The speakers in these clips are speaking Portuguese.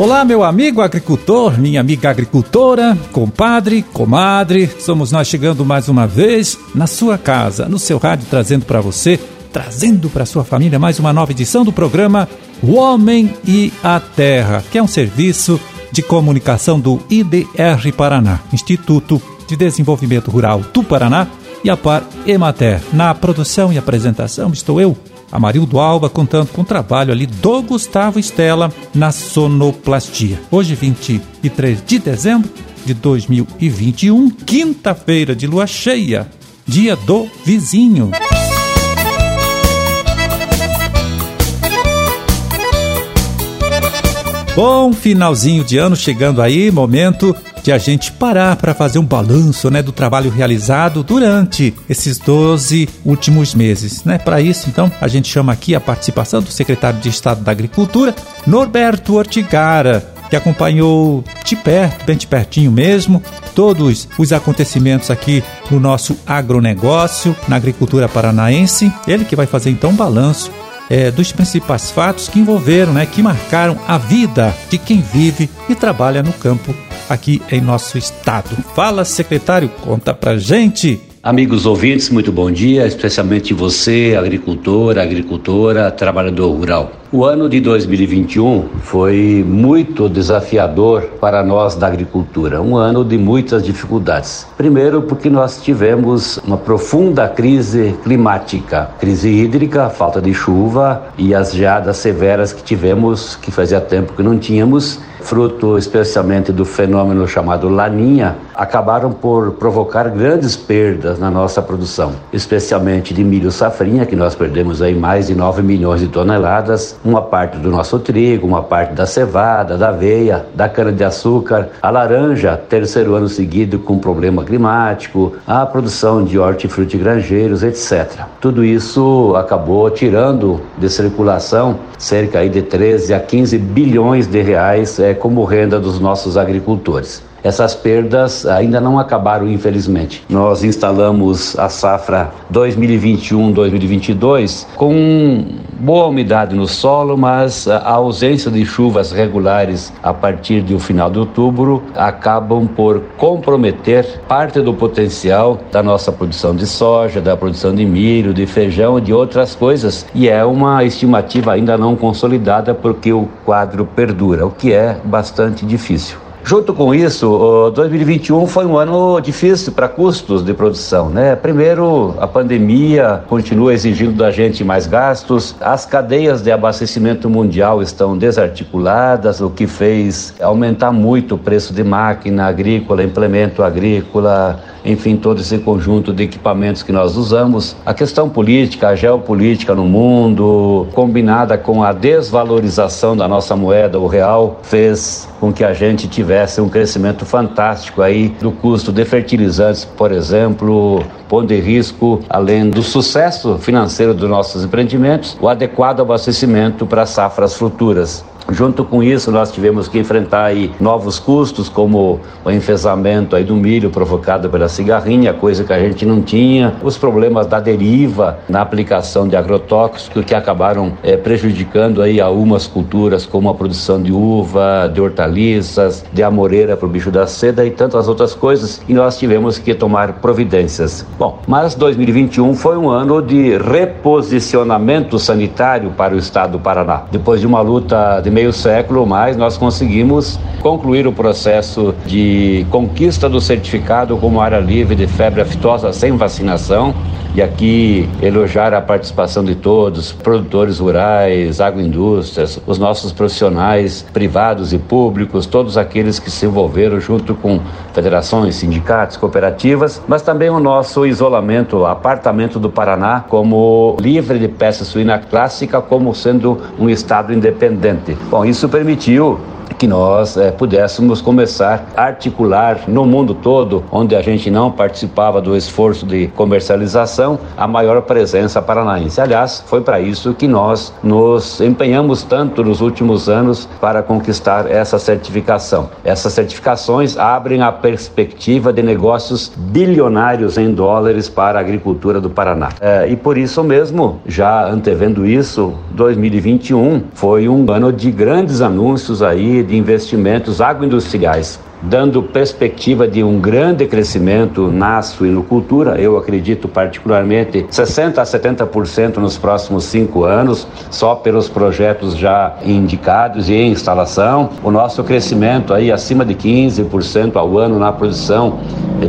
Olá, meu amigo agricultor, minha amiga agricultora, compadre, comadre, somos nós chegando mais uma vez na sua casa, no seu rádio, trazendo para você, trazendo para sua família mais uma nova edição do programa O Homem e a Terra, que é um serviço de comunicação do IDR Paraná, Instituto de Desenvolvimento Rural do Paraná, e a Par Emater. Na produção e apresentação estou eu, Amarildo Alba, contando com o trabalho ali do Gustavo Estela na sonoplastia. Hoje, 23 de dezembro de 2021, quinta-feira de lua cheia, dia do vizinho. Bom finalzinho de ano chegando aí, momento de a gente parar para fazer um balanço né, do trabalho realizado durante esses 12 últimos meses. Né? Para isso, então, a gente chama aqui a participação do secretário de Estado da Agricultura, Norberto Ortigara, que acompanhou de perto, bem de pertinho mesmo, todos os acontecimentos aqui no nosso agronegócio, na agricultura paranaense. Ele que vai fazer então um balanço é, dos principais fatos que envolveram, né, que marcaram a vida de quem vive e trabalha no campo aqui em nosso estado. Fala, secretário, conta pra gente. Amigos ouvintes, muito bom dia, especialmente você, agricultor, agricultora, trabalhador rural. O ano de 2021 foi muito desafiador para nós da agricultura, um ano de muitas dificuldades. Primeiro, porque nós tivemos uma profunda crise climática, crise hídrica, falta de chuva e as geadas severas que tivemos, que fazia tempo que não tínhamos, fruto especialmente do fenômeno chamado Laninha, acabaram por provocar grandes perdas na nossa produção, especialmente de milho safrinha, que nós perdemos aí mais de 9 milhões de toneladas, uma parte do nosso trigo, uma parte da cevada, da aveia, da cana-de-açúcar, a laranja, terceiro ano seguido com problema climático, a produção de hortifruti granjeiros, etc. Tudo isso acabou tirando de circulação cerca de 13 a 15 bilhões de reais é, como renda dos nossos agricultores. Essas perdas ainda não acabaram, infelizmente. Nós instalamos a safra 2021-2022 com boa umidade no solo, mas a ausência de chuvas regulares a partir do final de outubro acabam por comprometer parte do potencial da nossa produção de soja, da produção de milho, de feijão e de outras coisas. E é uma estimativa ainda não consolidada porque o quadro perdura, o que é bastante difícil. Junto com isso, 2021 foi um ano difícil para custos de produção, né? Primeiro, a pandemia continua exigindo da gente mais gastos, as cadeias de abastecimento mundial estão desarticuladas, o que fez aumentar muito o preço de máquina agrícola, implemento agrícola, enfim, todo esse conjunto de equipamentos que nós usamos. A questão política, a geopolítica no mundo, combinada com a desvalorização da nossa moeda, o real, fez com que a gente tivesse um crescimento fantástico aí do custo de fertilizantes, por exemplo, pondo de risco, além do sucesso financeiro dos nossos empreendimentos, o adequado abastecimento para safras futuras. Junto com isso, nós tivemos que enfrentar aí novos custos, como o enfesamento aí do milho provocado pela cigarrinha, coisa que a gente não tinha, os problemas da deriva na aplicação de agrotóxicos que acabaram é, prejudicando aí algumas culturas, como a produção de uva, de hortaliças, de amoreira para o bicho da seda e tantas outras coisas, e nós tivemos que tomar providências. Bom, mas 2021 foi um ano de reposicionamento sanitário para o estado do Paraná. Depois de uma luta de meio século ou mais, nós conseguimos concluir o processo de conquista do certificado como área livre de febre aftosa sem vacinação. E aqui elogiar a participação de todos, produtores rurais, agroindústrias, os nossos profissionais privados e públicos, todos aqueles que se envolveram junto com federações, sindicatos, cooperativas, mas também o nosso isolamento, apartamento do Paraná como livre de peça suína clássica, como sendo um estado independente. Bom, isso permitiu que nós é, pudéssemos começar a articular no mundo todo, onde a gente não participava do esforço de comercialização, a maior presença paranaense. Aliás, foi para isso que nós nos empenhamos tanto nos últimos anos para conquistar essa certificação. Essas certificações abrem a perspectiva de negócios bilionários em dólares para a agricultura do Paraná. É, e por isso mesmo, já antevendo isso, 2021 foi um ano de grandes anúncios aí de investimentos agroindustriais dando perspectiva de um grande crescimento na suinocultura. Eu acredito particularmente 60 a 70% nos próximos cinco anos, só pelos projetos já indicados e em instalação. O nosso crescimento aí acima de 15% ao ano na produção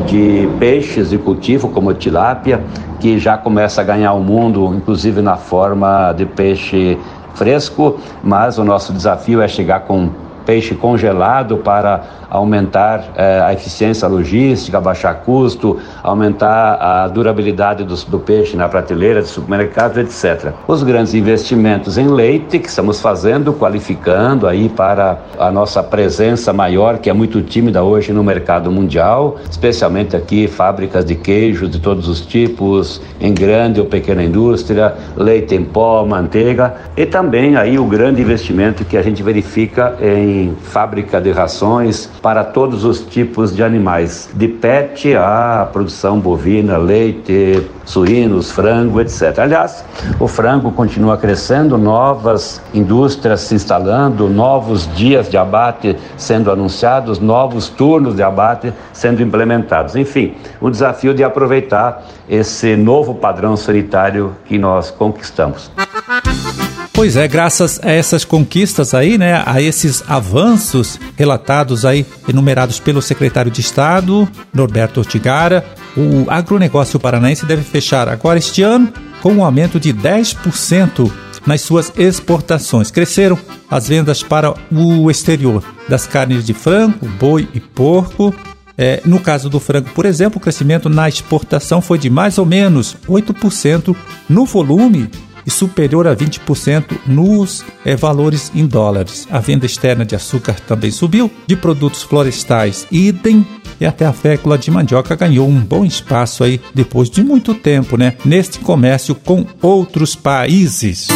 de peixes de cultivo como tilápia, que já começa a ganhar o mundo, inclusive na forma de peixe fresco, mas o nosso desafio é chegar com peixe congelado para aumentar eh, a eficiência logística, baixar custo, aumentar a durabilidade do, do peixe na prateleira de supermercados, etc. Os grandes investimentos em leite que estamos fazendo, qualificando aí para a nossa presença maior, que é muito tímida hoje no mercado mundial, especialmente aqui fábricas de queijo de todos os tipos, em grande ou pequena indústria, leite em pó, manteiga e também aí o grande investimento que a gente verifica em fábrica de rações para todos os tipos de animais, de pet a produção bovina, leite, suínos, frango, etc. Aliás, o frango continua crescendo, novas indústrias se instalando, novos dias de abate sendo anunciados, novos turnos de abate sendo implementados. Enfim, o desafio de aproveitar esse novo padrão sanitário que nós conquistamos. Pois é, graças a essas conquistas aí, né, a esses avanços relatados aí, enumerados pelo secretário de Estado, Norberto Ortigara, o agronegócio paranaense deve fechar agora este ano com um aumento de 10% nas suas exportações. Cresceram as vendas para o exterior das carnes de frango, boi e porco. É, no caso do frango, por exemplo, o crescimento na exportação foi de mais ou menos 8% no volume e superior a 20% nos é, valores em dólares. A venda externa de açúcar também subiu, de produtos florestais idem, e até a fécula de mandioca ganhou um bom espaço aí depois de muito tempo, né, neste comércio com outros países.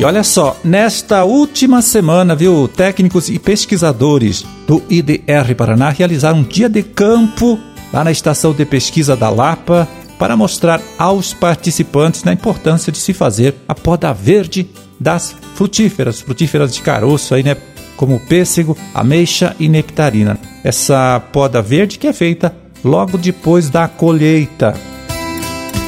E olha só, nesta última semana, viu, técnicos e pesquisadores do IDR Paraná realizaram um dia de campo lá na estação de pesquisa da Lapa para mostrar aos participantes a importância de se fazer a poda verde das frutíferas, frutíferas de caroço aí, né, como pêssego, ameixa e nectarina. Essa poda verde que é feita logo depois da colheita.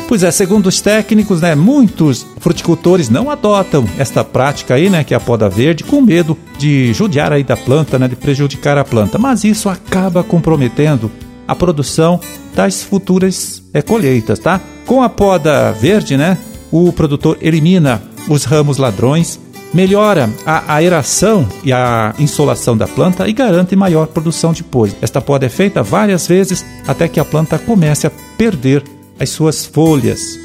Pois é, segundo os técnicos, né, muitos fruticultores não adotam esta prática aí, né, que é a poda verde, com medo de judiar aí da planta, né, de prejudicar a planta. Mas isso acaba comprometendo a produção das futuras é, colheitas, tá? Com a poda verde, né, o produtor elimina os ramos ladrões, melhora a aeração e a insolação da planta e garante maior produção depois. Esta poda é feita várias vezes até que a planta comece a perder as suas folhas.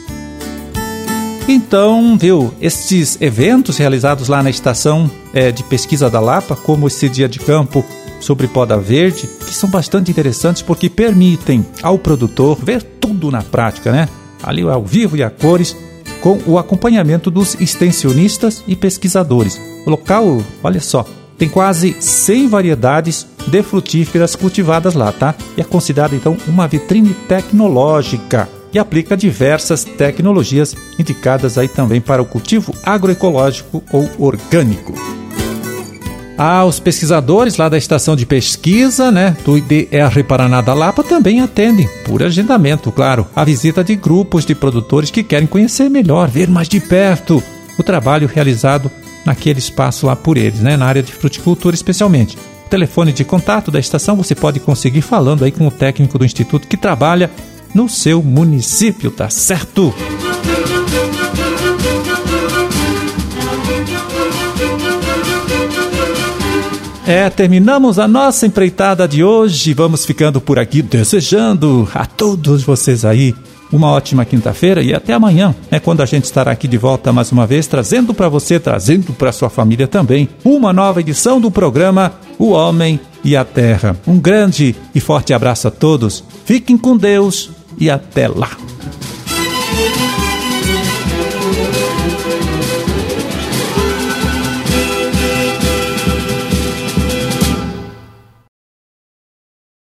Então, viu, estes eventos realizados lá na estação é, de pesquisa da Lapa, como esse dia de campo sobre poda verde, que são bastante interessantes porque permitem ao produtor ver tudo na prática, né? Ali ao vivo e a cores, com o acompanhamento dos extensionistas e pesquisadores. O local, olha só, tem quase 100 variedades de frutíferas cultivadas lá, tá? E é considerado então uma vitrine tecnológica e aplica diversas tecnologias indicadas aí também para o cultivo agroecológico ou orgânico. Ah, os pesquisadores lá da estação de pesquisa, né, do IDR Paraná da Lapa também atendem, por agendamento, claro, a visita de grupos de produtores que querem conhecer melhor, ver mais de perto o trabalho realizado naquele espaço lá por eles, né, na área de fruticultura especialmente. O telefone de contato da estação você pode conseguir falando aí com o técnico do instituto que trabalha no seu município, tá certo? É, terminamos a nossa empreitada de hoje. Vamos ficando por aqui desejando a todos vocês aí uma ótima quinta-feira e até amanhã, é quando a gente estará aqui de volta mais uma vez, trazendo para você, trazendo para sua família também, uma nova edição do programa O Homem e a Terra. Um grande e forte abraço a todos. Fiquem com Deus e até lá.